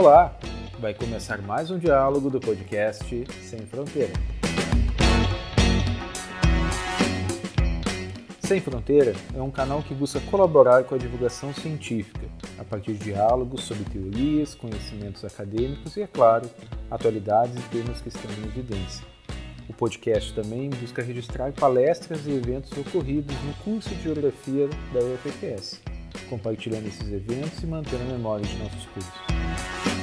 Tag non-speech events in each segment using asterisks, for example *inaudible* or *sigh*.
Olá! Vai começar mais um diálogo do podcast Sem Fronteira. Sem Fronteira é um canal que busca colaborar com a divulgação científica, a partir de diálogos sobre teorias, conhecimentos acadêmicos e, é claro, atualidades e temas que estão em evidência. O podcast também busca registrar palestras e eventos ocorridos no curso de Geografia da UFPS, compartilhando esses eventos e mantendo a memória de nossos cursos.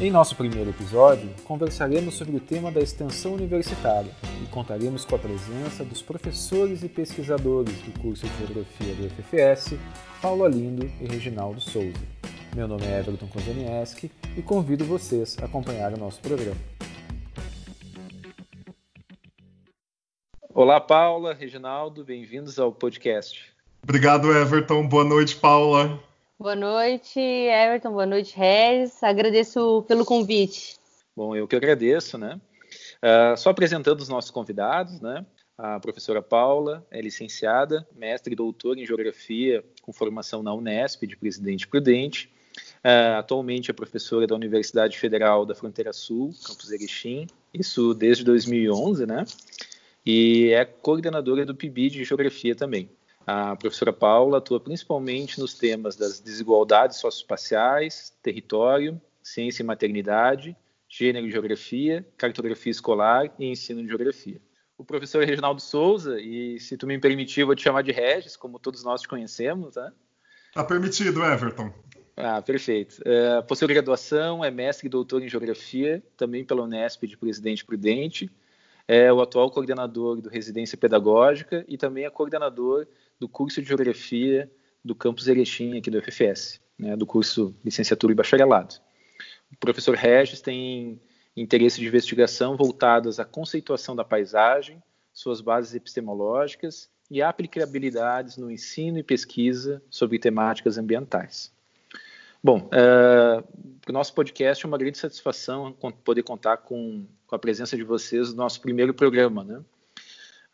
Em nosso primeiro episódio, conversaremos sobre o tema da extensão universitária e contaremos com a presença dos professores e pesquisadores do curso de Geografia do FFS, Paulo Alindo e Reginaldo Souza. Meu nome é Everton Kozanieski e convido vocês a acompanhar o nosso programa. Olá, Paula, Reginaldo, bem-vindos ao podcast. Obrigado, Everton. Boa noite, Paula. Boa noite, Everton. Boa noite, Regis. Agradeço pelo convite. Bom, eu que agradeço, né? Uh, só apresentando os nossos convidados, né? A professora Paula é licenciada, mestre e doutora em Geografia com formação na Unesp de Presidente Prudente. Uh, atualmente é professora da Universidade Federal da Fronteira Sul, campus Erechim, isso desde 2011, né? E é coordenadora do PIB de Geografia também. A professora Paula atua principalmente nos temas das desigualdades socioespaciais, território, ciência e maternidade, gênero e geografia, cartografia escolar e ensino de geografia. O professor Reginaldo Souza, e se tu me permitir, vou te chamar de Regis, como todos nós te conhecemos, tá? Tá permitido, Everton. Ah, perfeito. É, possui graduação, é mestre e doutor em geografia, também pela Unesp de Presidente Prudente. É o atual coordenador do Residência Pedagógica e também é coordenador do curso de Geografia do campus Erechim, aqui do FFS, né, do curso Licenciatura e Bacharelado. O professor Regis tem interesse de investigação voltadas à conceituação da paisagem, suas bases epistemológicas e aplicabilidades no ensino e pesquisa sobre temáticas ambientais. Bom, uh, o nosso podcast é uma grande satisfação poder contar com, com a presença de vocês no nosso primeiro programa, né?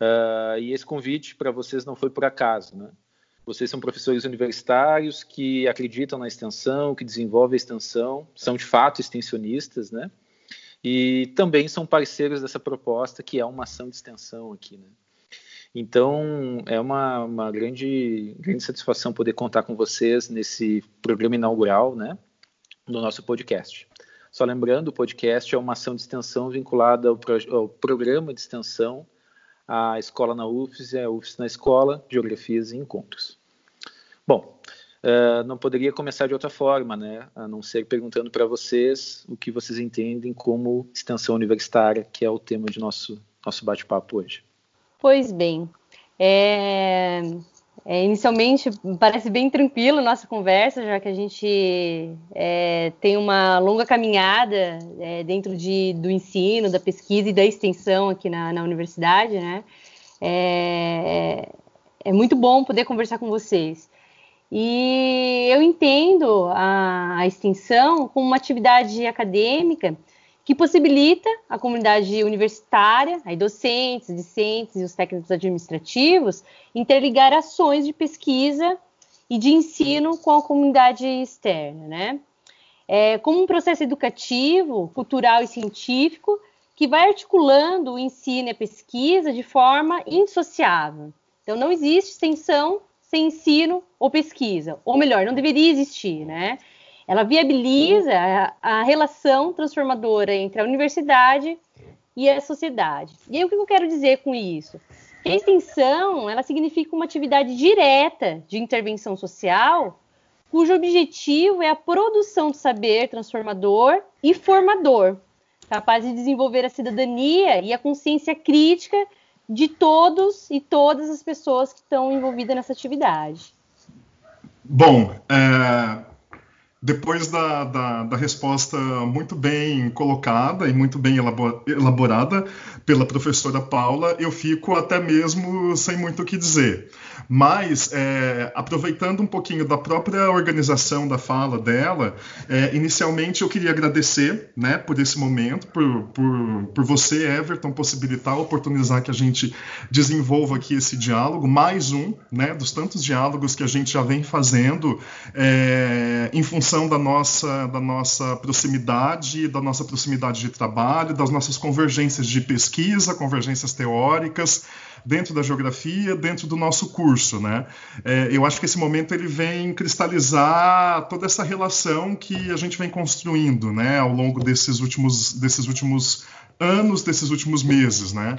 Uh, e esse convite para vocês não foi por acaso, né? Vocês são professores universitários que acreditam na extensão, que desenvolvem a extensão, são de fato extensionistas, né? E também são parceiros dessa proposta que é uma ação de extensão aqui, né? Então, é uma, uma grande, grande satisfação poder contar com vocês nesse programa inaugural, né, do nosso podcast. Só lembrando, o podcast é uma ação de extensão vinculada ao, pro, ao programa de extensão a escola na UFES e a UFES na escola, geografias e encontros. Bom, uh, não poderia começar de outra forma, né, a não ser perguntando para vocês o que vocês entendem como extensão universitária, que é o tema de nosso, nosso bate-papo hoje. Pois bem, é, é, inicialmente, parece bem tranquilo nossa conversa, já que a gente é, tem uma longa caminhada é, dentro de, do ensino, da pesquisa e da extensão aqui na, na universidade, né? É, é, muito bom poder conversar com vocês. E eu entendo a, a extensão como uma atividade acadêmica que possibilita a comunidade universitária, aí docentes, discentes e os técnicos administrativos, interligar ações de pesquisa e de ensino com a comunidade externa, né? É, como um processo educativo, cultural e científico que vai articulando o ensino e a pesquisa de forma indissociável. Então, não existe extensão sem ensino ou pesquisa, ou melhor, não deveria existir, né? Ela viabiliza a, a relação transformadora entre a universidade e a sociedade. E aí, o que eu quero dizer com isso? Que a extensão, ela significa uma atividade direta de intervenção social, cujo objetivo é a produção de saber transformador e formador, capaz de desenvolver a cidadania e a consciência crítica de todos e todas as pessoas que estão envolvidas nessa atividade. Bom, é, depois da, da, da, resposta muito bem colocada e muito bem elaborada pela professora Paula, eu fico até mesmo sem muito o que dizer. Mas, é, aproveitando um pouquinho da própria organização da fala dela, é, inicialmente eu queria agradecer né, por esse momento, por, por, por você, Everton, possibilitar, oportunizar que a gente desenvolva aqui esse diálogo, mais um né, dos tantos diálogos que a gente já vem fazendo é, em função função da nossa, da nossa proximidade, da nossa proximidade de trabalho, das nossas convergências de pesquisa, convergências teóricas dentro da geografia, dentro do nosso curso, né? É, eu acho que esse momento ele vem cristalizar toda essa relação que a gente vem construindo, né, ao longo desses últimos, desses últimos anos, desses últimos meses, né?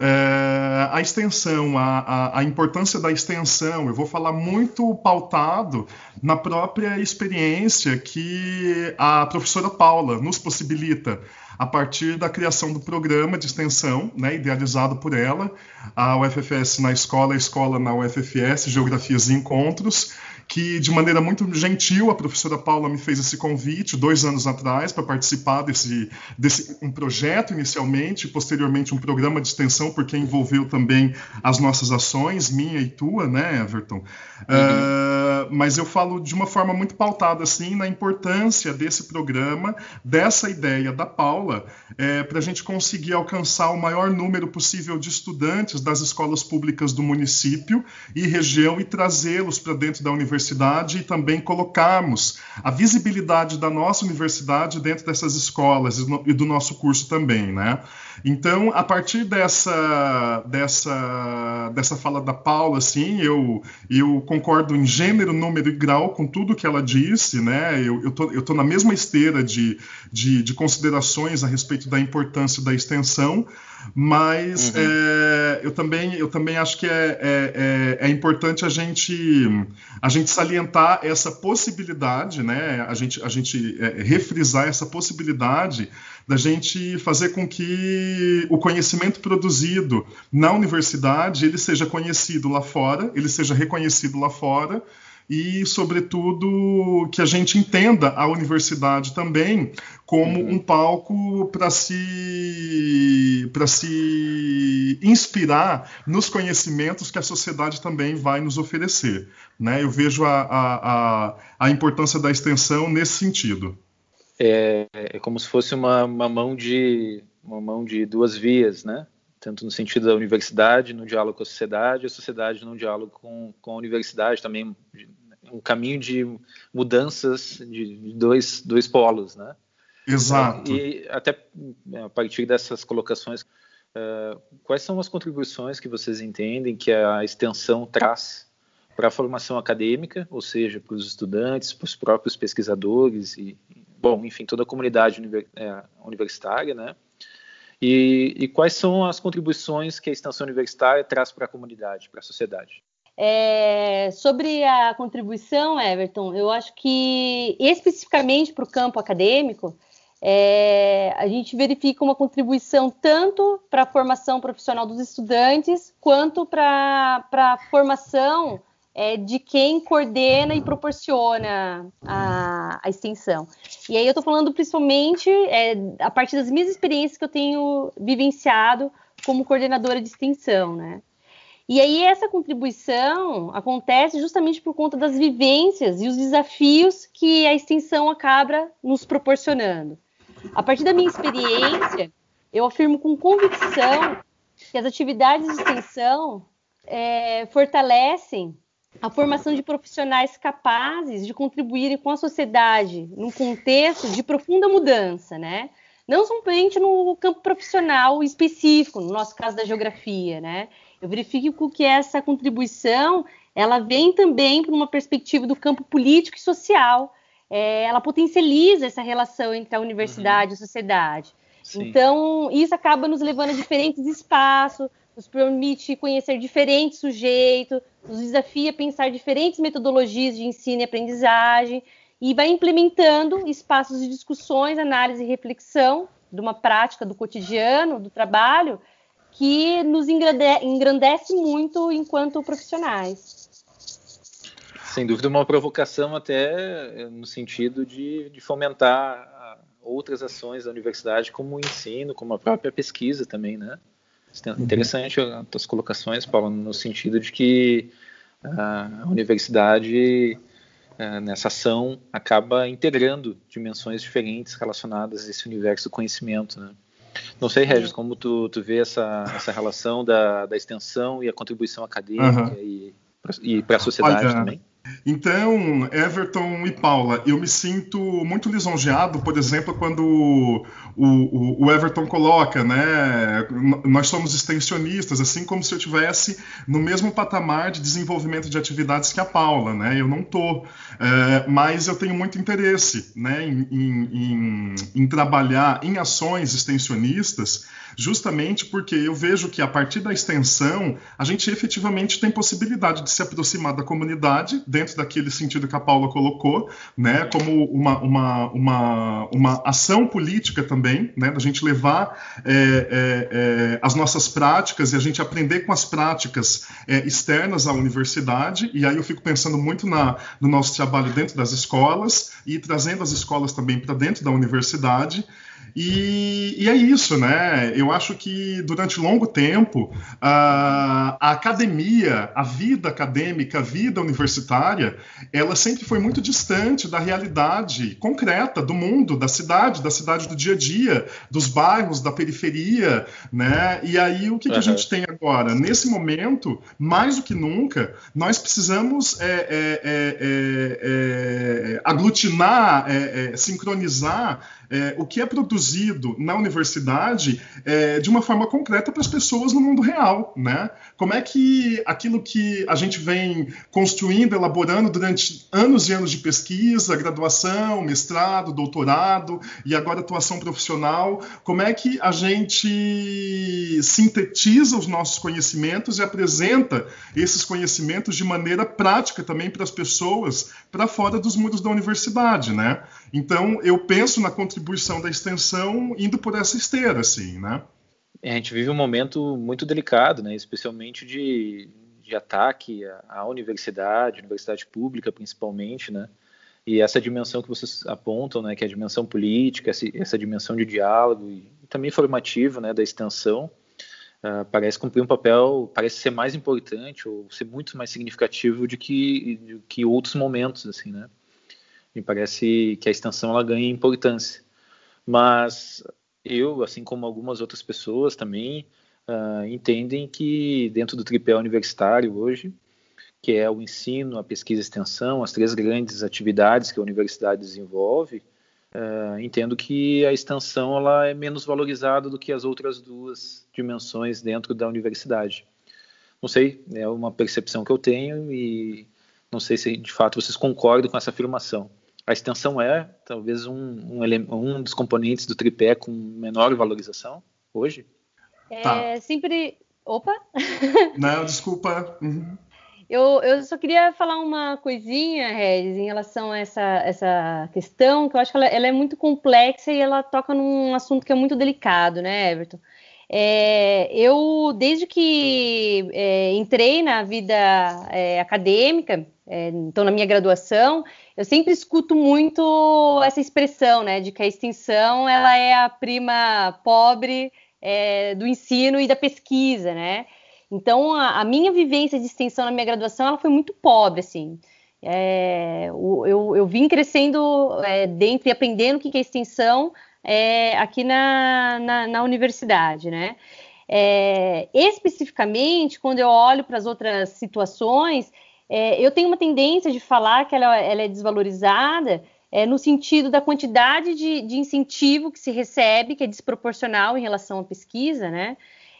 É, a extensão, a, a, a, importância da extensão, eu vou falar muito pautado na própria experiência que a professora Paula nos possibilita a partir da criação do programa de extensão, né, idealizado por ela, a UFFS na escola, a escola na UFFS, Geografias e Encontros, que de maneira muito gentil a professora Paula me fez esse convite dois anos atrás para participar desse, desse um projeto inicialmente, posteriormente um programa de extensão, porque envolveu também as nossas ações, minha e tua, né, Everton? Uhum. Uh, mas eu falo de uma forma muito pautada assim na importância desse programa, dessa ideia da Paula, é, para a gente conseguir alcançar o maior número possível de estudantes das escolas públicas do município e região e trazê-los para dentro da universidade e também colocarmos a visibilidade da nossa universidade dentro dessas escolas e do nosso curso também, né? Então, a partir dessa dessa dessa fala da Paula, assim, eu eu concordo em gênero, número e grau com tudo que ela disse, né? Eu, eu tô eu tô na mesma esteira de, de, de considerações a respeito da importância da extensão, mas uhum. é, eu também eu também acho que é, é, é, é importante a gente a gente salientar essa possibilidade, né? A gente, a gente é, refrisar essa possibilidade da gente fazer com que o conhecimento produzido na universidade ele seja conhecido lá fora, ele seja reconhecido lá fora e, sobretudo, que a gente entenda a universidade também como uhum. um palco para se, se inspirar nos conhecimentos que a sociedade também vai nos oferecer. Né? Eu vejo a, a, a, a importância da extensão nesse sentido. É, é como se fosse uma, uma, mão de uma mão de duas vias, né? Tanto no sentido da universidade, no diálogo com a sociedade, a sociedade no diálogo com, com a universidade, também um caminho de mudanças de dois, dois polos, né? Exato. E até a partir dessas colocações, uh, quais são as contribuições que vocês entendem que a extensão traz para a formação acadêmica, ou seja, para os estudantes, para os próprios pesquisadores e, bom, enfim, toda a comunidade é, universitária, né? E, e, quais são as contribuições que a extensão universitária traz para a comunidade, para a sociedade? É, sobre a contribuição, Everton, eu acho que especificamente para o campo acadêmico, é, a gente verifica uma contribuição tanto para a formação profissional dos estudantes, quanto para a formação é, de quem coordena e proporciona a, a extensão. E aí eu estou falando principalmente é, a partir das minhas experiências que eu tenho vivenciado como coordenadora de extensão, né? E aí essa contribuição acontece justamente por conta das vivências e os desafios que a extensão acaba nos proporcionando. A partir da minha experiência, eu afirmo com convicção que as atividades de extensão é, fortalecem a formação de profissionais capazes de contribuírem com a sociedade num contexto de profunda mudança, né? Não somente no campo profissional específico, no nosso caso da geografia, né? Eu verifico que essa contribuição ela vem também para uma perspectiva do campo político e social. É, ela potencializa essa relação entre a universidade uhum. e a sociedade. Sim. Então, isso acaba nos levando a diferentes espaços, nos permite conhecer diferentes sujeitos, nos desafia a pensar diferentes metodologias de ensino e aprendizagem, e vai implementando espaços de discussões, análise e reflexão de uma prática do cotidiano, do trabalho, que nos engrandece muito enquanto profissionais. Sem dúvida, uma provocação até eh, no sentido de, de fomentar ah, outras ações da universidade, como o ensino, como a própria pesquisa também, né? Uhum. Interessante as tuas colocações, Paulo, no sentido de que a universidade é, nessa ação acaba integrando dimensões diferentes relacionadas a esse universo do conhecimento, né? Não sei, Regis, como tu, tu vê essa, essa relação da, da extensão e a contribuição acadêmica uhum. e, e para a sociedade Olha, também? Então, Everton e Paula, eu me sinto muito lisonjeado, por exemplo, quando o, o, o, Everton coloca, né? Nós somos extensionistas, assim como se eu tivesse no mesmo patamar de desenvolvimento de atividades que a Paula, né? Eu não tô, é, mas eu tenho muito interesse, né, em, em, em trabalhar em ações extensionistas justamente porque eu vejo que a partir da extensão a gente efetivamente tem possibilidade de se aproximar da comunidade dentro daquele sentido que a Paula colocou, né, como uma, uma, uma, uma ação política também, né, da gente levar é, é, é, as nossas práticas e a gente aprender com as práticas é, externas à universidade, e aí eu fico pensando muito na, no nosso trabalho dentro das escolas e trazendo as escolas também para dentro da universidade, e, e, é isso, né? Eu acho que durante longo tempo a, a, academia, a vida acadêmica, a vida universitária, ela sempre foi muito distante da realidade concreta do mundo, da cidade, da cidade do dia a dia, dos bairros, da periferia, né? E aí o que, uhum. que a gente tem agora? Nesse momento, mais do que nunca, nós precisamos é, é, é, é, é aglutinar, é, sincronizar é, o que é produzido na universidade é, de uma forma concreta para as pessoas no mundo real, né? Como é que aquilo que a gente vem construindo, elaborando durante anos e anos de pesquisa, graduação, mestrado, doutorado e agora atuação profissional, como é que a gente sintetiza os nossos conhecimentos e apresenta esses conhecimentos de maneira prática também para as pessoas para fora dos muros da universidade, né? Então eu penso na contribuição da extensão indo por essa esteira, assim, né? É, a gente vive um momento muito delicado, né? Especialmente de, de ataque à, à universidade, universidade pública principalmente, né? E essa dimensão que vocês apontam, né, que é a dimensão política, essa, dimensão de diálogo e, também formativo, né, da extensão, uh, parece cumprir um papel, parece ser mais importante ou ser muito mais significativo de que, de que outros momentos, assim, né? Me parece que a extensão ela ganha importância. Mas eu, assim como algumas outras pessoas também, uh, entendem que dentro do tripé universitário hoje, que é o ensino, a pesquisa e a extensão, as três grandes atividades que a universidade desenvolve, uh, entendo que a extensão ela é menos valorizada do que as outras duas dimensões dentro da universidade. Não sei, é uma percepção que eu tenho e não sei se de fato vocês concordam com essa afirmação a extensão é talvez um, um, um dos componentes do tripé com menor valorização hoje? É tá. sempre. Opa! *laughs* Não, desculpa. Uhum. Eu, eu só queria falar uma coisinha, Regis, em relação a essa, essa questão, que eu acho que ela, ela, é muito complexa e ela toca num assunto que é muito delicado, né, Everton? É, eu, desde que é, entrei na vida é, acadêmica, é, então na minha graduação, eu sempre escuto muito essa expressão, né, de que a extensão ela é a prima pobre é, do ensino e da pesquisa, né? Então a, a, minha vivência de extensão na minha graduação ela foi muito pobre, assim. É, eu, eu, vim crescendo é, dentro e aprendendo o que é extensão é, aqui na, na, na, universidade, né? É, especificamente, quando eu olho para as outras situações, é, eu tenho uma tendência de falar que ela, ela é desvalorizada é, no sentido da quantidade de, de, incentivo que se recebe, que é desproporcional em relação à pesquisa, né?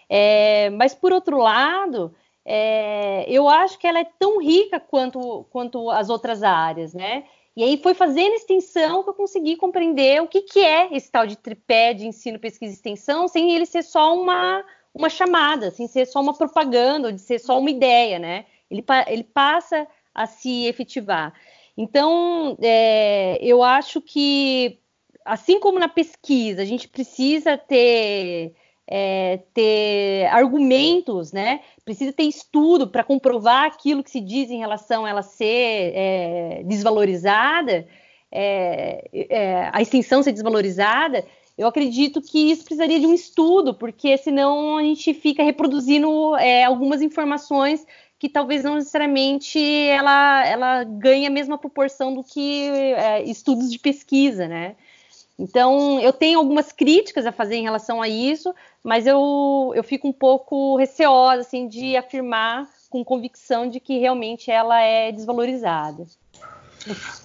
É, mas, por outro lado, é, eu acho que ela é tão rica quanto, quanto as outras áreas, né? E aí foi fazendo extensão que eu consegui compreender o que, que é esse tal de tripé de ensino, pesquisa e extensão, sem ele ser só uma, uma chamada, sem ser só uma propaganda, ou de ser só uma ideia, né? Ele, ele passa a se efetivar. Então, é, eu acho que, assim como na pesquisa, a gente precisa ter é, ter argumentos, né? Precisa ter estudo para comprovar aquilo que se diz em relação a ela ser é, desvalorizada, é, é, a extensão ser desvalorizada. Eu acredito que isso precisaria de um estudo, porque senão a gente fica reproduzindo é, algumas informações que talvez não necessariamente ela, ela ganhe a mesma proporção do que é, estudos de pesquisa, né? Então, eu tenho algumas críticas a fazer em relação a isso, mas eu, eu fico um pouco receosa, assim, de afirmar com convicção de que realmente ela é desvalorizada.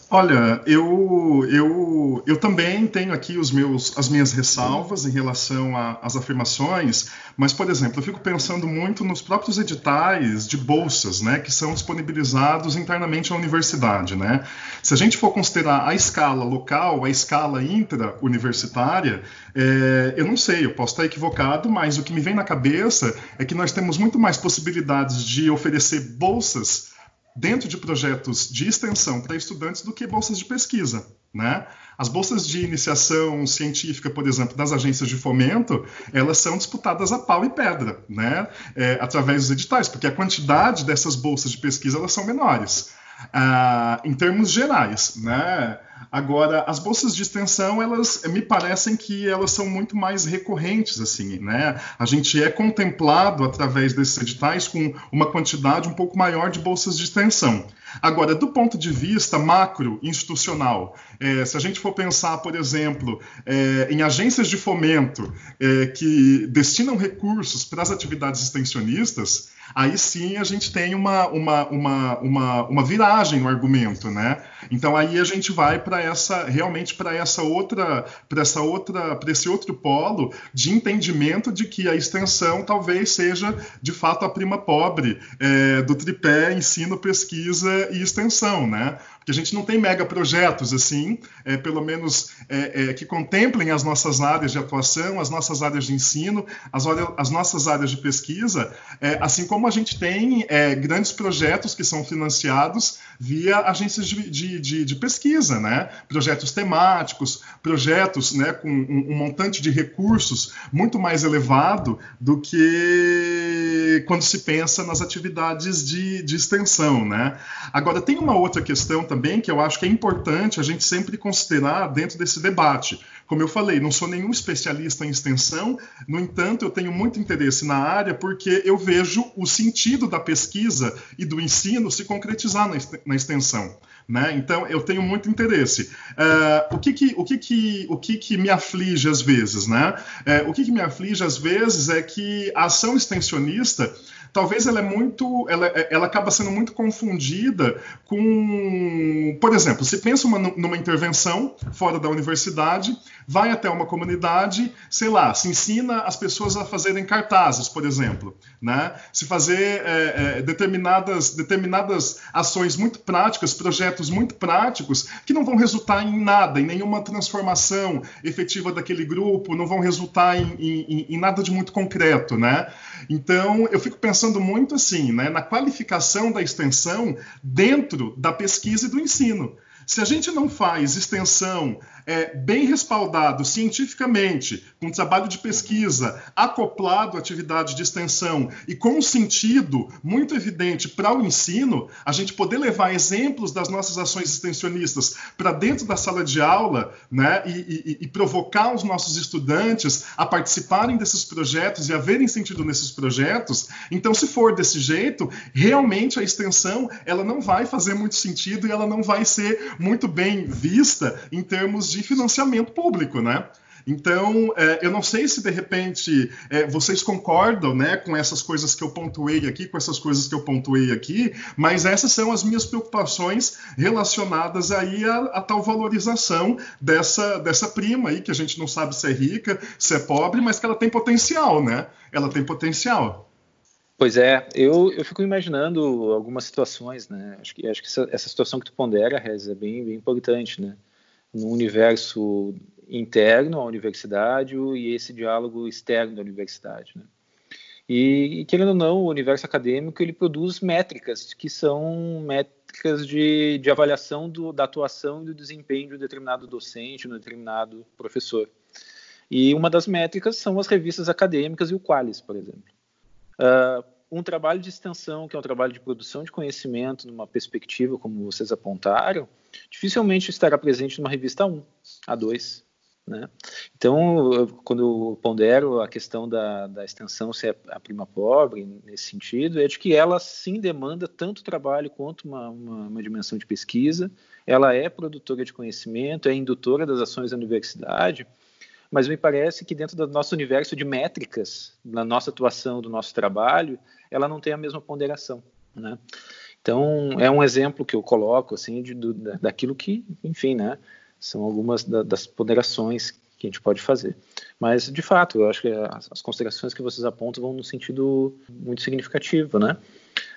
Olha, eu, eu, eu também tenho aqui os meus, as minhas ressalvas em relação às afirmações, mas, por exemplo, eu fico pensando muito nos próprios editais de bolsas, né, que são disponibilizados internamente à universidade, né? Se a gente for considerar a escala local, a escala intra-universitária, é, eu não sei, eu posso estar equivocado, mas o que me vem na cabeça é que nós temos muito mais possibilidades de oferecer bolsas dentro de projetos de extensão para estudantes do que bolsas de pesquisa. Né? As bolsas de iniciação científica, por exemplo, das agências de fomento, elas são disputadas a pau e pedra, né? É, através dos editais, porque a quantidade dessas bolsas de pesquisa elas são menores. Ah, em termos gerais, né? Agora, as bolsas de extensão, elas me parecem que elas são muito mais recorrentes, assim, né? A gente é contemplado através desses editais com uma quantidade um pouco maior de bolsas de extensão. Agora, do ponto de vista macro institucional, é, se a gente for pensar, por exemplo, é, em agências de fomento é, que destinam recursos para as atividades extensionistas, aí sim a gente tem uma, uma, uma, uma, uma viragem no argumento, né? Então aí a gente vai para essa realmente para essa outra para essa outra para esse outro polo de entendimento de que a extensão talvez seja de fato a prima pobre é, do tripé ensino pesquisa e extensão, né? Porque a gente não tem mega projetos assim, é, pelo menos é, é, que contemplem as nossas áreas de atuação, as nossas áreas de ensino, as, as nossas áreas de pesquisa, é, assim como a gente tem é, grandes projetos que são financiados via agências de, de, de, de pesquisa, né? Projetos temáticos, projetos né, com um, um montante de recursos muito mais elevado do que quando se pensa nas atividades de, de extensão, né? Agora tem uma outra questão também que eu acho que é importante a gente sempre considerar dentro desse debate. Como eu falei, não sou nenhum especialista em extensão, no entanto, eu tenho muito interesse na área porque eu vejo o sentido da pesquisa e do ensino se concretizar na extensão. Né? Então eu tenho muito interesse. Uh, o que que, o que, que, o que, que me aflige às vezes, né? Uh, o que, que me aflige às vezes é que a ação extensionista talvez ela é muito, ela, ela acaba sendo muito confundida com, por exemplo, se pensa uma, numa intervenção fora da universidade, vai até uma comunidade, sei lá, se ensina as pessoas a fazerem cartazes, por exemplo, né? Se fazer é, é, determinadas, determinadas ações muito práticas, projetos muito práticos, que não vão resultar em nada, em nenhuma transformação efetiva daquele grupo, não vão resultar em, em, em nada de muito concreto, né? Então, eu fico pensando muito assim, né, na qualificação da extensão dentro da pesquisa e do ensino. Se a gente não faz extensão é, bem respaldado cientificamente, com trabalho de pesquisa, acoplado à atividade de extensão e com um sentido muito evidente para o ensino, a gente poder levar exemplos das nossas ações extensionistas para dentro da sala de aula né, e, e, e, provocar os nossos estudantes a participarem desses projetos e a verem sentido nesses projetos, então, se for desse jeito, realmente a extensão ela não vai fazer muito sentido e ela não vai ser muito bem vista em termos de financiamento público, né? Então, é, eu não sei se de repente é, vocês concordam né, com essas coisas que eu pontuei aqui, com essas coisas que eu pontuei aqui, mas essas são as minhas preocupações relacionadas aí à, à tal valorização dessa, dessa prima aí, que a gente não sabe se é rica, se é pobre, mas que ela tem potencial, né? Ela tem potencial. Pois é, eu, eu fico imaginando algumas situações, né? Acho que, acho que essa, essa situação que tu pondera, Rez, é bem, bem importante, né? No universo interno à universidade e esse diálogo externo da universidade, né? E, e, querendo ou não, o universo acadêmico ele produz métricas que são métricas de, de avaliação do, da atuação e do desempenho de um determinado docente, de um determinado professor. E uma das métricas são as revistas acadêmicas e o Qualis, por exemplo. Uh, um trabalho de extensão, que é um trabalho de produção de conhecimento numa perspectiva, como vocês apontaram, dificilmente estará presente numa revista 1, A2. Né? Então, quando eu pondero a questão da, da extensão ser a prima pobre, nesse sentido, é de que ela sim demanda tanto trabalho quanto uma, uma, uma dimensão de pesquisa, ela é produtora de conhecimento, é indutora das ações da universidade, mas me parece que dentro do nosso universo de métricas, na nossa atuação, do nosso trabalho, ela não tem a mesma ponderação, né? Então, é um exemplo que eu coloco, assim, de, do, daquilo que, enfim, né, são algumas da, das ponderações que a gente pode fazer. Mas, de fato, eu acho que as, as considerações que vocês apontam vão no sentido muito significativo, né?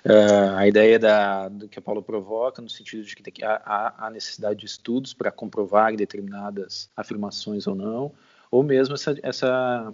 Uh, a ideia da, do que a Paula provoca, no sentido de que há, há necessidade de estudos para comprovar determinadas afirmações ou não, ou mesmo essa, essa,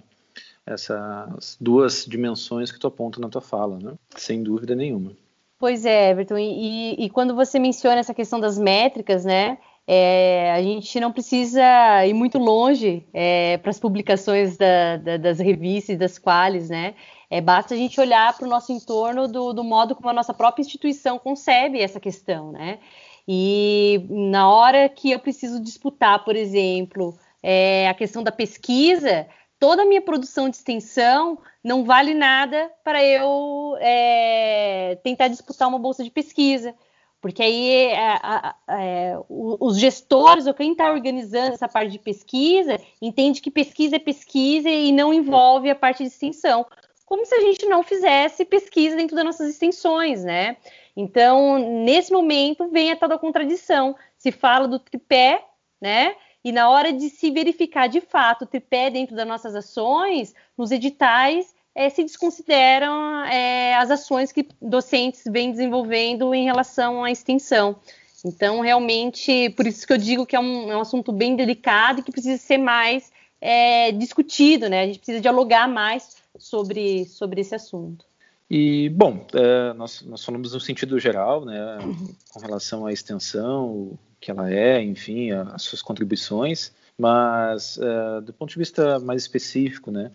essas duas dimensões que tu aponta na tua fala, né? sem dúvida nenhuma. Pois é, Everton, e, e, quando você menciona essa questão das métricas, né, é, a gente não precisa ir muito longe é, para as publicações da, da, das revistas e das quales, né, é, basta a gente olhar para o nosso entorno do, do, modo como a nossa própria instituição concebe essa questão, né, e na hora que eu preciso disputar, por exemplo, é, a questão da pesquisa, toda a minha produção de extensão não vale nada para eu é, tentar disputar uma bolsa de pesquisa. Porque aí é, é, os gestores ou quem está organizando essa parte de pesquisa entende que pesquisa é pesquisa e não envolve a parte de extensão. Como se a gente não fizesse pesquisa dentro das nossas extensões, né? Então, nesse momento, vem a tal da contradição. Se fala do tripé, né? E na hora de se verificar de fato o tripé dentro das nossas ações, nos editais é, se desconsideram é, as ações que docentes vêm desenvolvendo em relação à extensão. Então, realmente, por isso que eu digo que é um, é um assunto bem delicado e que precisa ser mais é, discutido, né? A gente precisa dialogar mais sobre, sobre esse assunto. E, bom, nós, nós falamos no sentido geral, né, com relação à extensão, que ela é, enfim, as suas contribuições, mas uh, do ponto de vista mais específico, né,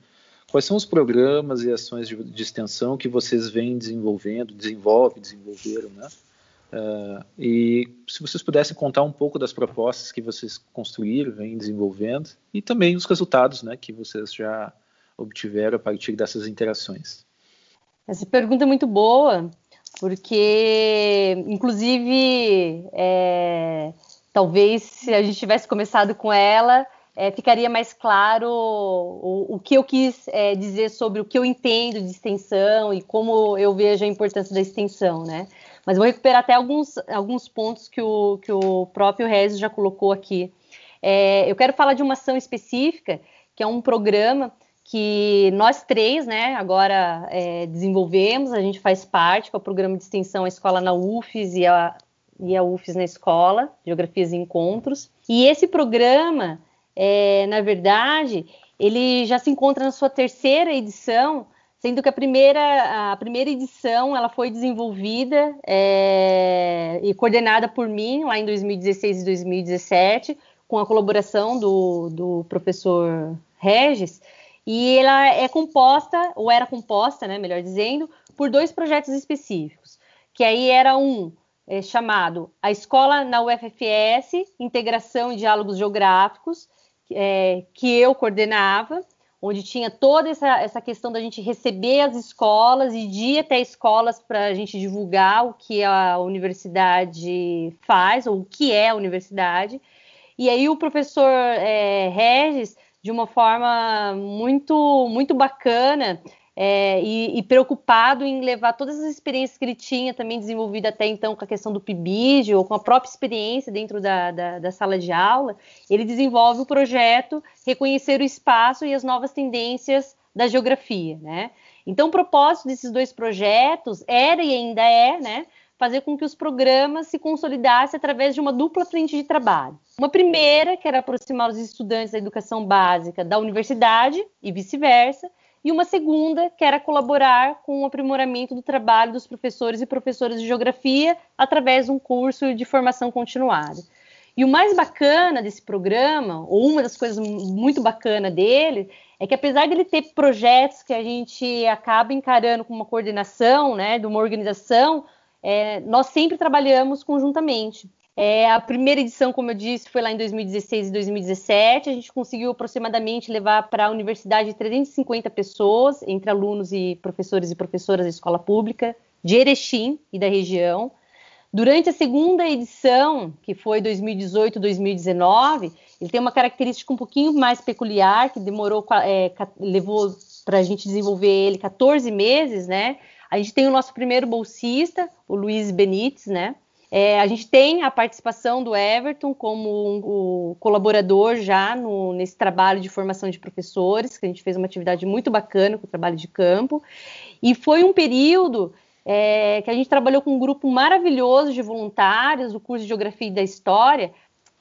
quais são os programas e ações de, de extensão que vocês vêm desenvolvendo, desenvolve, desenvolveram, né? Uh, e se vocês pudessem contar um pouco das propostas que vocês construíram, vêm desenvolvendo, e também os resultados né, que vocês já obtiveram a partir dessas interações. Essa pergunta é muito boa, porque, inclusive, é, talvez se a gente tivesse começado com ela, é, ficaria mais claro o, o que eu quis é, dizer sobre o que eu entendo de extensão e como eu vejo a importância da extensão, né? Mas vou recuperar até alguns, alguns pontos que o, que o próprio Regis já colocou aqui. É, eu quero falar de uma ação específica, que é um programa que nós três, né, agora é, desenvolvemos, a gente faz parte, que é o programa de extensão A Escola na UFES e a, e a UFES na Escola, Geografias e Encontros. E esse programa, é, na verdade, ele já se encontra na sua terceira edição, sendo que a primeira, a primeira edição ela foi desenvolvida é, e coordenada por mim lá em 2016 e 2017, com a colaboração do, do professor Regis, e ela é composta, ou era composta, né, melhor dizendo, por dois projetos específicos, que aí era um é, chamado A Escola na UFFS, Integração e Diálogos Geográficos, é, que eu coordenava, onde tinha toda essa, essa questão da gente receber as escolas e de ir até escolas para a gente divulgar o que a universidade faz, ou o que é a universidade. E aí o professor é, Regis de uma forma muito, muito bacana é, e, e, preocupado em levar todas as experiências que ele tinha também desenvolvido até então com a questão do PIBID ou com a própria experiência dentro da, da, da, sala de aula, ele desenvolve o projeto Reconhecer o Espaço e as Novas Tendências da Geografia, né? Então, o propósito desses dois projetos era e ainda é, né, fazer com que os programas se consolidassem através de uma dupla frente de trabalho. Uma primeira, que era aproximar os estudantes da educação básica da universidade e vice-versa, e uma segunda, que era colaborar com o aprimoramento do trabalho dos professores e professoras de geografia através de um curso de formação continuada. E o mais bacana desse programa, ou uma das coisas muito bacana dele, é que apesar dele ter projetos que a gente acaba encarando com uma coordenação, né, de uma organização, é, nós sempre trabalhamos conjuntamente. É, a primeira edição, como eu disse, foi lá em 2016 e 2017. A gente conseguiu aproximadamente levar para a universidade 350 pessoas, entre alunos e professores e professoras da escola pública de Erechim e da região. Durante a segunda edição, que foi 2018-2019, ele tem uma característica um pouquinho mais peculiar, que demorou, é, levou para a gente desenvolver ele 14 meses, né? A gente tem o nosso primeiro bolsista, o Luiz Benites, né? É, a gente tem a participação do Everton como um, um colaborador já no, nesse trabalho de formação de professores, que a gente fez uma atividade muito bacana com o trabalho de campo. E foi um período é, que a gente trabalhou com um grupo maravilhoso de voluntários do curso de Geografia e da História,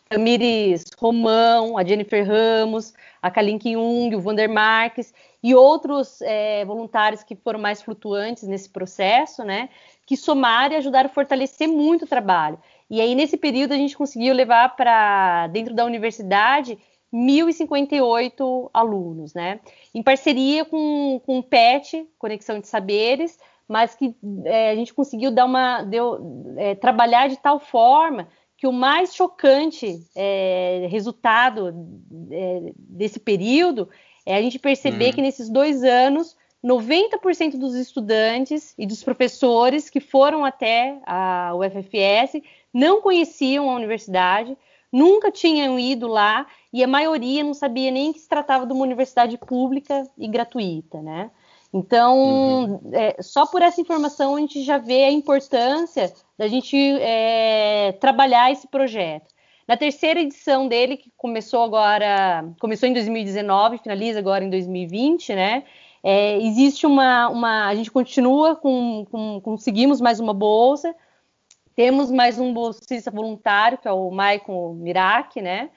a Miris Romão, a Jennifer Ramos, a Kalink Jung, o Vander Marques e outros é, voluntários que foram mais flutuantes nesse processo, né? que somaram e ajudaram a fortalecer muito o trabalho. E aí, nesse período, a gente conseguiu levar para dentro da universidade 1.058 alunos, né? Em parceria com, com o PET, Conexão de Saberes, mas que é, a gente conseguiu dar uma, deu, é, trabalhar de tal forma que o mais chocante é, resultado é, desse período é a gente perceber hum. que nesses dois anos 90% dos estudantes e dos professores que foram até a UFFS não conheciam a universidade, nunca tinham ido lá e a maioria não sabia nem que se tratava de uma universidade pública e gratuita, né? Então, uhum. é, só por essa informação a gente já vê a importância da gente é, trabalhar esse projeto. Na terceira edição dele, que começou agora, começou em 2019, finaliza agora em 2020, né? É, existe uma, uma, A gente continua com, com. Conseguimos mais uma bolsa. Temos mais um bolsista voluntário, que é o Maicon Mirac, né?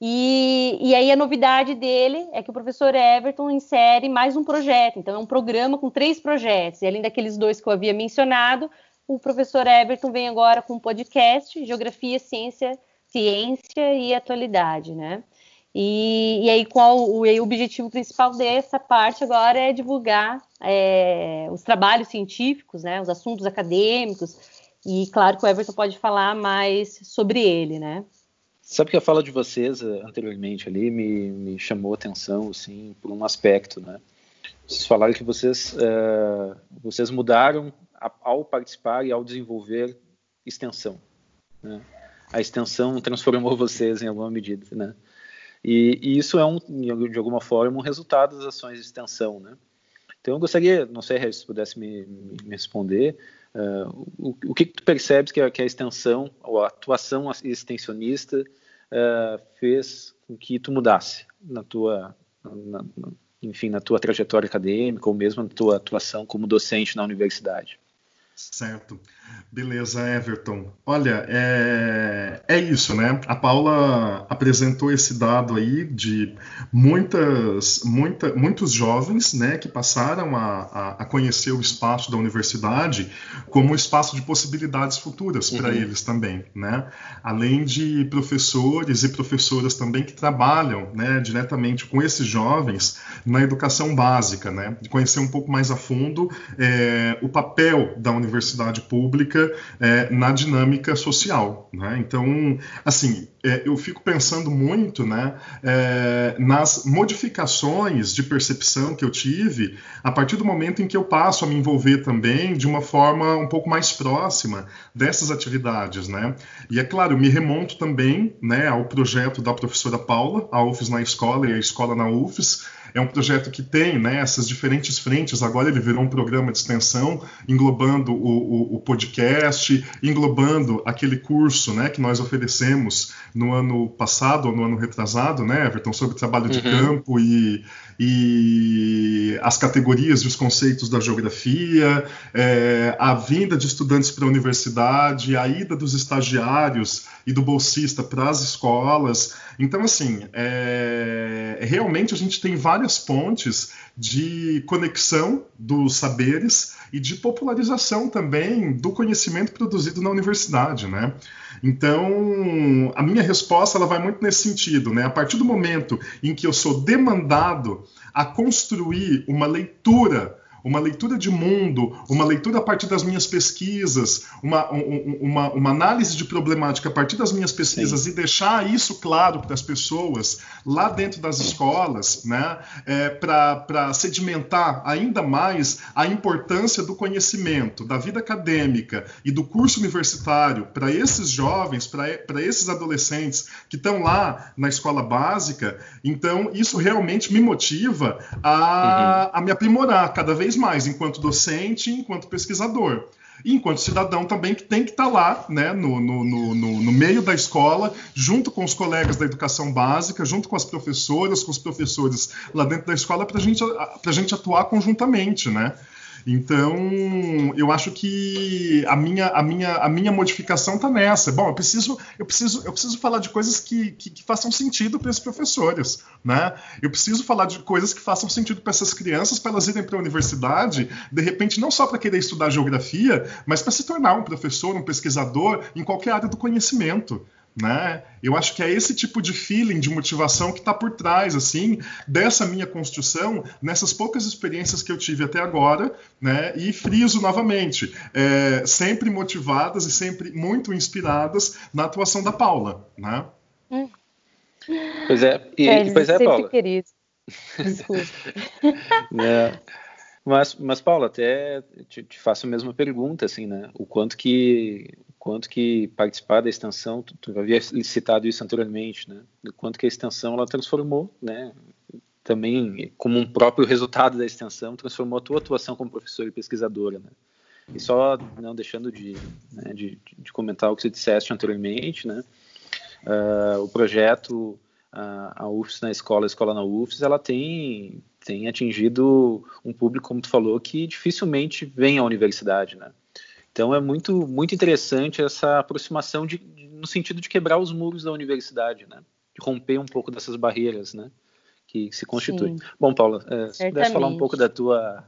E, e, aí a novidade dele é que o professor Everton insere mais um projeto. Então é um programa com três projetos. E além daqueles dois que eu havia mencionado, o professor Everton vem agora com um podcast, Geografia, Ciência, Ciência e Atualidade, né? E, e aí, qual o, o, objetivo principal dessa parte agora é divulgar é, os trabalhos científicos, né, os assuntos acadêmicos, e claro que o Everton pode falar mais sobre ele, né? Sabe que a fala de vocês eh, anteriormente ali me, me chamou a atenção, assim, por um aspecto, né? Vocês falaram que vocês, uh, vocês mudaram ao participar e ao desenvolver extensão, né? A extensão transformou *laughs* vocês em alguma medida, né? E, e, isso é, um, de alguma forma, um resultado das ações de extensão, né? Então, eu gostaria, não sei se pudesse me, me responder, uh, o, o, que, tu percebes que a, que a, extensão, ou a atuação extensionista uh, fez com que tu mudasse na tua, na, na, enfim, na tua trajetória acadêmica ou mesmo na tua atuação como docente na universidade? Certo. Beleza, Everton. Olha, é, é isso, né? A Paula apresentou esse dado aí de muitas, muita, muitos jovens né, que passaram a, a, conhecer o espaço da universidade como um espaço de possibilidades futuras para uhum. eles também, né? Além de professores e professoras também que trabalham né, diretamente com esses jovens na educação básica, né? De conhecer um pouco mais a fundo é, o papel da universidade pública é, na dinâmica social. Né? Então, assim, é, eu fico pensando muito né, é, nas modificações de percepção que eu tive a partir do momento em que eu passo a me envolver também de uma forma um pouco mais próxima dessas atividades. Né? E é claro, eu me remonto também né, ao projeto da professora Paula, a UFES na escola e a escola na UFES, é um projeto que tem né, essas diferentes frentes. Agora ele virou um programa de extensão, englobando o, o, o podcast, englobando aquele curso né, que nós oferecemos no ano passado ou no ano retrasado, né, Everton, sobre trabalho de uhum. campo e, e as categorias e os conceitos da geografia, é, a vinda de estudantes para a universidade, a ida dos estagiários e do bolsista para as escolas. Então, assim, é, realmente a gente tem várias pontes de conexão dos saberes e de popularização também do conhecimento produzido na universidade, né? Então, a minha resposta ela vai muito nesse sentido, né? A partir do momento em que eu sou demandado a construir uma leitura uma leitura de mundo, uma leitura a partir das minhas pesquisas, uma, uma, uma análise de problemática a partir das minhas pesquisas Sim. e deixar isso claro para as pessoas lá dentro das escolas, né, é, para sedimentar ainda mais a importância do conhecimento, da vida acadêmica e do curso universitário para esses jovens, para esses adolescentes que estão lá na escola básica, então isso realmente me motiva a, uhum. a me aprimorar cada vez mais, enquanto docente, enquanto pesquisador. E enquanto cidadão também que tem que estar tá lá, né, no, no, no, no, meio da escola, junto com os colegas da educação básica, junto com as professoras, com os professores lá dentro da escola, para gente, a gente atuar conjuntamente, né? Então, eu acho que a minha, a minha, a minha modificação está nessa. Bom, eu preciso, eu preciso, eu preciso falar de coisas que, que, que façam sentido para esses professores, né? Eu preciso falar de coisas que façam sentido para essas crianças, para elas irem para a universidade, de repente não só para querer estudar geografia, mas para se tornar um professor, um pesquisador em qualquer área do conhecimento. Né? Eu acho que é esse tipo de feeling, de motivação que está por trás, assim, dessa minha construção, nessas poucas experiências que eu tive até agora, né? E friso novamente, é, sempre motivadas e sempre muito inspiradas na atuação da Paula, né? Pois é, e, é, pois é, Paula. Querido. Desculpa. *laughs* é. Mas, mas Paula, até te, te, faço a mesma pergunta, assim, né? O quanto que quanto que participar da extensão, tu, tu havia citado isso anteriormente, né? Do quanto que a extensão ela transformou, né? Também como um próprio resultado da extensão transformou a tua atuação como professora e pesquisadora, né? E só não deixando de, né, de, de, comentar o que você disseste anteriormente, né? Uh, o projeto uh, a UFS na escola, a escola na UFS, ela tem tem atingido um público, como tu falou, que dificilmente vem à universidade, né? Então é muito, muito interessante essa aproximação de, no sentido de quebrar os muros da universidade, né? De romper um pouco dessas barreiras, né? Que se constituem. Sim. Bom, Paula, é, se pudesse falar um pouco da tua,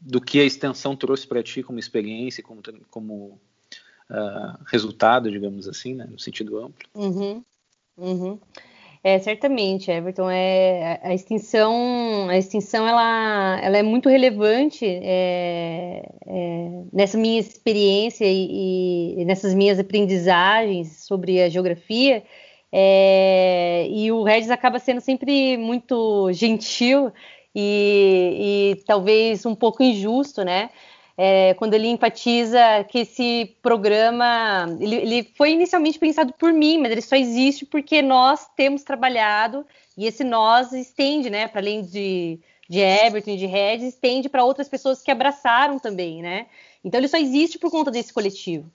do que a extensão trouxe para ti como experiência, como, como uh, resultado, digamos assim, né? No sentido amplo. Uhum. Uhum. É, certamente, Everton. É, a extinção, a extinção ela, ela é muito relevante é, é, nessa minha experiência e, e, nessas minhas aprendizagens sobre a geografia. É, e o Regis acaba sendo sempre muito gentil e, e talvez um pouco injusto, né? É, quando ele enfatiza que esse programa ele, ele, foi inicialmente pensado por mim, mas ele só existe porque nós temos trabalhado e esse nós estende, né, para além de, de Everton e de Regis, estende para outras pessoas que abraçaram também, né? Então ele só existe por conta desse coletivo.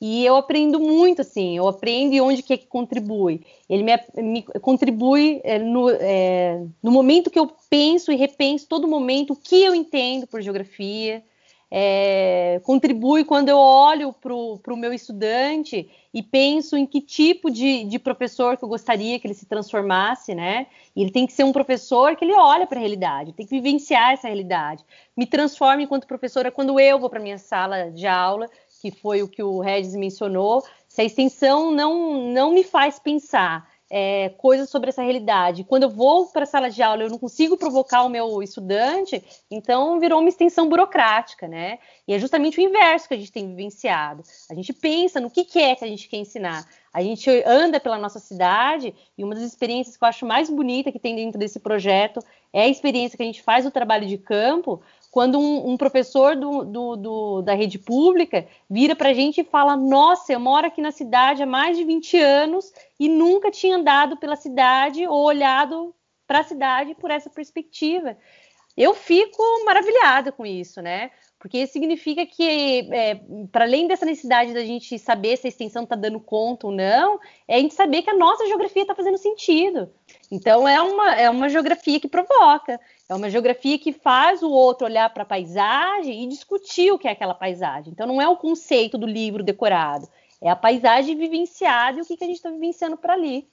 E eu aprendo muito, assim, eu aprendo e onde que é que contribui. Ele me, me contribui é, no, é, no momento que eu penso e repenso todo momento o que eu entendo por geografia, é, contribui quando eu olho para o meu estudante e penso em que tipo de, de, professor que eu gostaria que ele se transformasse, né? E ele tem que ser um professor que ele olha para a realidade, tem que vivenciar essa realidade. Me transforma enquanto professora quando eu vou para minha sala de aula, que foi o que o Regis mencionou. Se a extensão não, não me faz pensar é, coisas sobre essa realidade. Quando eu vou para a sala de aula, eu não consigo provocar o meu estudante, então virou uma extensão burocrática, né? E é justamente o inverso que a gente tem vivenciado. A gente pensa no que, que é que a gente quer ensinar. A gente anda pela nossa cidade e uma das experiências que eu acho mais bonita que tem dentro desse projeto é a experiência que a gente faz o trabalho de campo, quando um, um professor do, do, do, da rede pública vira para a gente e fala: Nossa, eu moro aqui na cidade há mais de 20 anos e nunca tinha andado pela cidade ou olhado para a cidade por essa perspectiva. Eu fico maravilhada com isso, né? Porque significa que, é, para além dessa necessidade da gente saber se a extensão está dando conta ou não, é a gente saber que a nossa geografia está fazendo sentido. Então, é uma, é uma geografia que provoca, é uma geografia que faz o outro olhar para a paisagem e discutir o que é aquela paisagem. Então, não é o conceito do livro decorado, é a paisagem vivenciada e o que, que a gente está vivenciando para ali.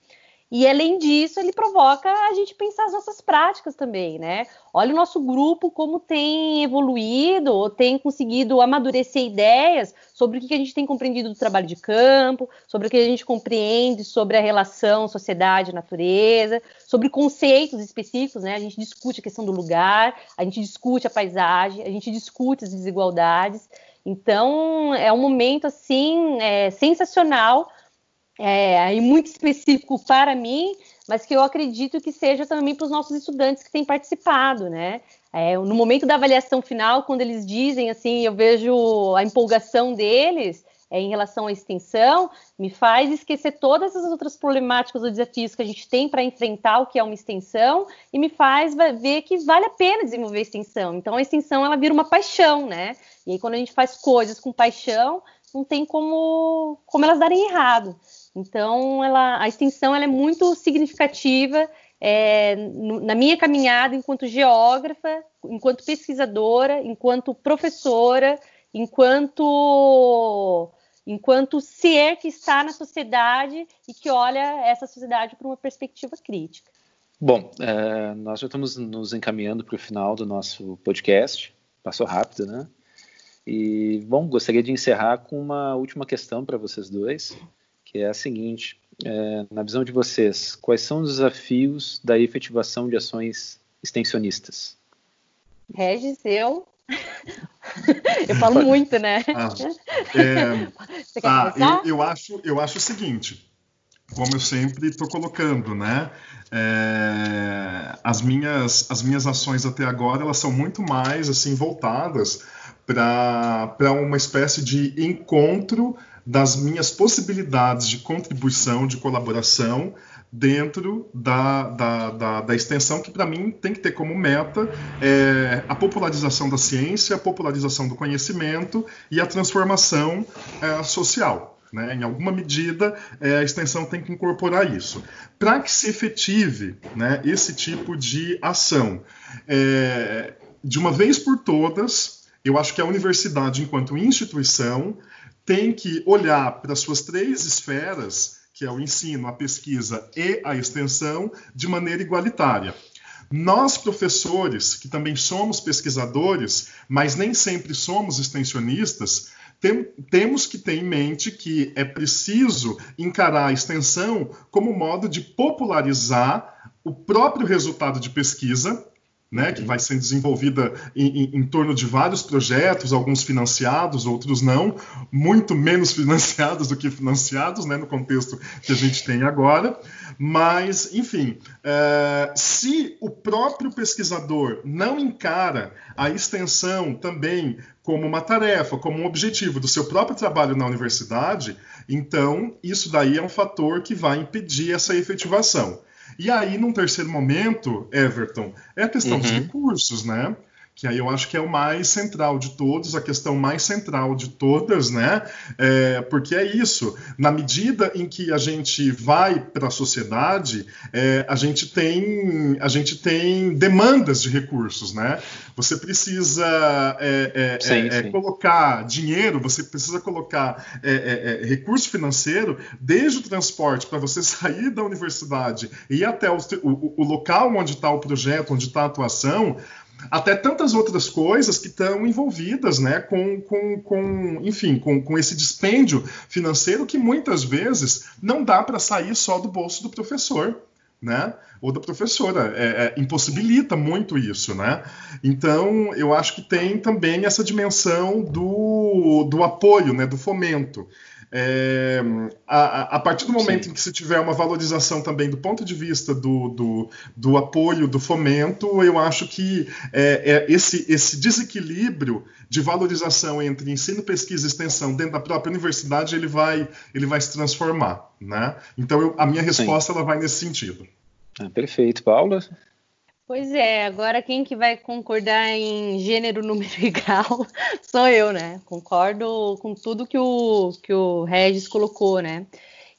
E além disso, ele provoca a gente pensar as nossas práticas também, né? Olha o nosso grupo como tem evoluído, ou tem conseguido amadurecer ideias sobre o que a gente tem compreendido do trabalho de campo, sobre o que a gente compreende sobre a relação sociedade-natureza, sobre conceitos específicos, né? A gente discute a questão do lugar, a gente discute a paisagem, a gente discute as desigualdades. Então, é um momento assim é, sensacional é, muito específico para mim, mas que eu acredito que seja também para os nossos estudantes que têm participado, né? É, no momento da avaliação final, quando eles dizem assim, eu vejo a empolgação deles é, em relação à extensão, me faz esquecer todas as outras problemáticas ou desafios que a gente tem para enfrentar o que é uma extensão e me faz ver que vale a pena desenvolver a extensão. Então, a extensão ela vira uma paixão, né? E aí, quando a gente faz coisas com paixão, não tem como, como elas darem errado. Então, ela, a extensão é muito significativa é, na minha caminhada enquanto geógrafa, enquanto pesquisadora, enquanto professora, enquanto enquanto ser que está na sociedade e que olha essa sociedade por uma perspectiva crítica. Bom, é, nós já estamos nos encaminhando para o final do nosso podcast. Passou rápido, né? E, bom, gostaria de encerrar com uma última questão para vocês dois que é a seguinte: é, na visão de vocês, quais são os desafios da efetivação de ações extensionistas? Regis, eu. *laughs* eu falo muito, né? Ah, *laughs* é, Você quer ah, eu, eu, acho, eu acho o seguinte, como eu sempre estou colocando, né? É, as minhas as minhas ações até agora elas são muito mais assim voltadas para uma espécie de encontro das minhas possibilidades de contribuição, de colaboração dentro da, da, da, da extensão, que para mim tem que ter como meta é, a popularização da ciência, a popularização do conhecimento e a transformação é, social. Né? Em alguma medida, é, a extensão tem que incorporar isso. Para que se efetive né, esse tipo de ação, é, de uma vez por todas, eu acho que a universidade, enquanto instituição, tem que olhar para suas três esferas, que é o ensino, a pesquisa e a extensão, de maneira igualitária. Nós, professores, que também somos pesquisadores, mas nem sempre somos extensionistas, tem, temos que ter em mente que é preciso encarar a extensão como modo de popularizar o próprio resultado de pesquisa, né, que vai sendo desenvolvida em, em, em, torno de vários projetos, alguns financiados, outros não, muito menos *laughs* financiados do que financiados, né, no contexto que a gente tem agora. Mas, enfim, é, se o próprio pesquisador não encara a extensão também como uma tarefa, como um objetivo do seu próprio trabalho na universidade, então isso daí é um fator que vai impedir essa efetivação. E aí, num terceiro momento, Everton, é a questão uhum. dos recursos, né? Que aí eu acho que é o mais central de todos, a questão mais central de todas, né? É, porque é isso, na medida em que a gente vai para a sociedade, é, a gente tem a gente tem demandas de recursos, né? Você precisa é, é, é sim, sim. colocar dinheiro, você precisa colocar é, recurso financeiro, desde o transporte para você *laughs* sair da universidade e ir até o, o, o local onde está o projeto, onde está a atuação, até tantas outras coisas que estão envolvidas, né, com, com, com enfim, com, com esse dispêndio financeiro que muitas vezes não dá para sair só do bolso do professor. Né? Ou da professora, é, é, impossibilita muito isso, né? Então, eu acho que tem também essa dimensão do, do apoio, né, do fomento. É, a, a, partir do momento Sim. em que se tiver uma valorização também do ponto de vista do, do, do apoio, do fomento, eu acho que é, é esse, esse desequilíbrio de valorização entre ensino, pesquisa e extensão dentro da própria universidade, ele vai, ele vai se transformar. Né? Então, eu, a minha resposta ela vai nesse sentido. Ah, perfeito. Paula? Pois é, agora quem que vai concordar em gênero, *laughs* número e grau sou eu, né? Concordo com tudo que o, que o Regis colocou, né?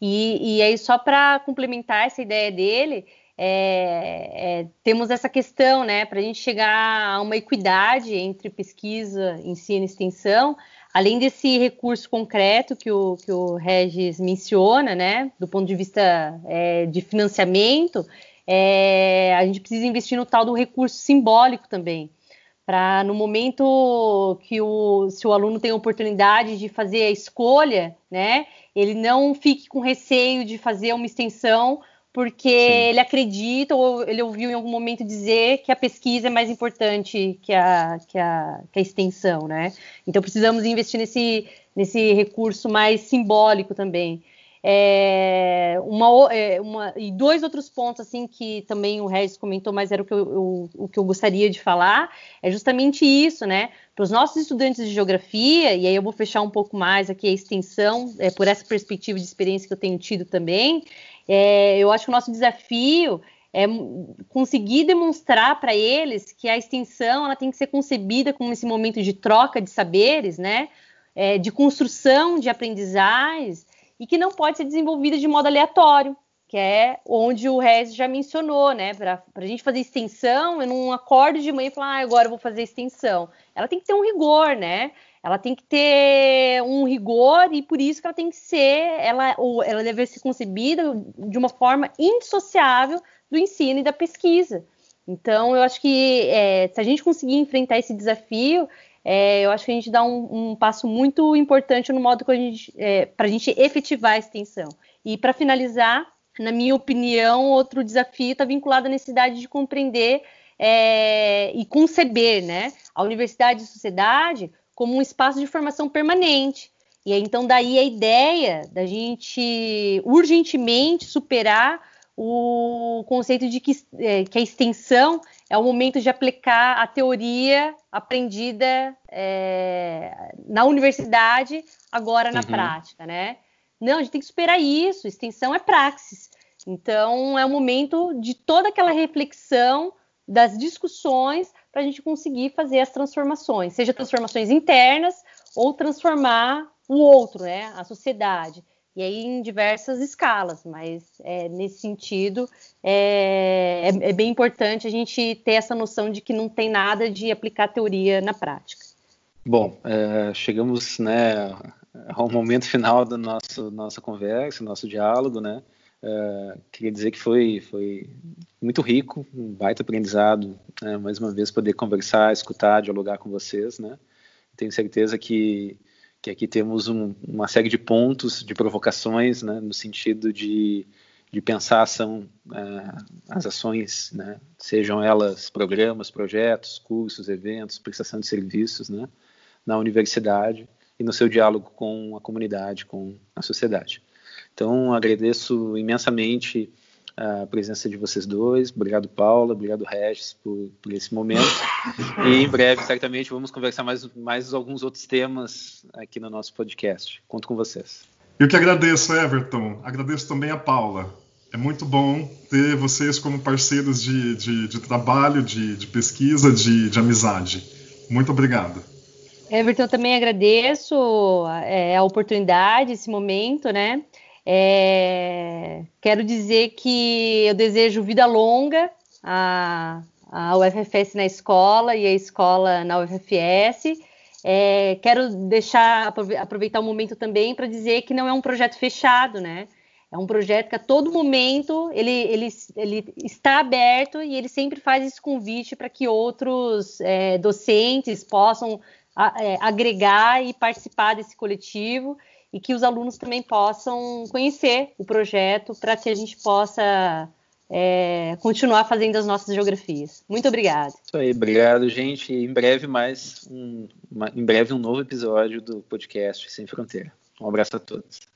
E, e aí, só para complementar essa ideia dele, é, é, temos essa questão, né, para a gente chegar a uma equidade entre pesquisa, ensino e extensão, além desse recurso concreto que o, que o Regis menciona, né, do ponto de vista é, de financiamento, é, a gente precisa investir no tal do recurso simbólico também, para no momento que o, se o aluno tem a oportunidade de fazer a escolha, né, ele não fique com receio de fazer uma extensão porque Sim. ele acredita ou ele ouviu em algum momento dizer que a pesquisa é mais importante que a, que a, que a extensão, né? Então precisamos investir nesse, nesse recurso mais simbólico também. É, uma, é, uma, e dois outros pontos assim que também o Regis comentou, mas era o que eu, eu, o que eu gostaria de falar, é justamente isso, né? Para os nossos estudantes de geografia, e aí eu vou fechar um pouco mais aqui a extensão, é, por essa perspectiva de experiência que eu tenho tido também, é, eu acho que o nosso desafio é conseguir demonstrar para eles que a extensão ela tem que ser concebida como esse momento de troca de saberes, né? É, de construção de aprendizagens e que não pode ser desenvolvida de modo aleatório, que é onde o Rez já mencionou, né? Para a gente fazer extensão, eu não acordo de manhã e falar, ah, agora eu vou fazer extensão. Ela tem que ter um rigor, né? Ela tem que ter um rigor e por isso que ela tem que ser, ela, ou ela deve ser concebida de uma forma indissociável do ensino e da pesquisa. Então, eu acho que é, se a gente conseguir enfrentar esse desafio, é, eu acho que a gente dá um, um passo muito importante no modo que a gente, é, para a gente efetivar a extensão. E para finalizar, na minha opinião, outro desafio está vinculado à necessidade de compreender é, e conceber, né, a universidade e a sociedade como um espaço de formação permanente. E aí, então, daí a ideia da gente urgentemente superar o conceito de que, é, que a extensão é o momento de aplicar a teoria aprendida é, na universidade, agora na uhum. prática, né? Não, a gente tem que superar isso, extensão é praxis. Então, é o momento de toda aquela reflexão das discussões para a gente conseguir fazer as transformações, seja transformações internas ou transformar o outro, né, a sociedade. E aí em diversas escalas, mas é, nesse sentido é, é, é, bem importante a gente ter essa noção de que não tem nada de aplicar teoria na prática. Bom, é, chegamos né, ao momento final da nossa, nossa conversa, nosso diálogo, né? Uh, queria dizer que foi, foi muito rico, um baita aprendizado, né? mais uma vez poder conversar, escutar, dialogar com vocês, né? Tenho certeza que, que aqui temos um, uma série de pontos, de provocações, né? no sentido de, de pensar ação, uh, as ações, né? sejam elas programas, projetos, cursos, eventos, prestação de serviços, né? na universidade e no seu diálogo com a comunidade, com a sociedade. Então, agradeço imensamente a presença de vocês dois. Obrigado, Paula. Obrigado, Regis, por, por esse momento. E em breve, certamente, vamos conversar mais, mais alguns outros temas aqui no nosso podcast. Conto com vocês. Eu que agradeço, Everton. Agradeço também a Paula. É muito bom ter vocês como parceiros de, de, de trabalho, de, de pesquisa, de, de amizade. Muito obrigado. Everton, eu também agradeço é, a oportunidade, esse momento, né? É, quero dizer que eu desejo vida longa à, à UFFS na escola e a escola na UFFS. É, quero deixar aproveitar o momento também para dizer que não é um projeto fechado, né? É um projeto que a todo momento ele, ele, ele está aberto e ele sempre faz esse convite para que outros é, docentes possam a, é, agregar e participar desse coletivo e que os alunos também possam conhecer o projeto para que a gente possa é, continuar fazendo as nossas geografias. Muito obrigada. Isso aí, obrigado, gente. Em breve mais um, uma, em breve um novo episódio do podcast Sem Fronteira. Um abraço a todos.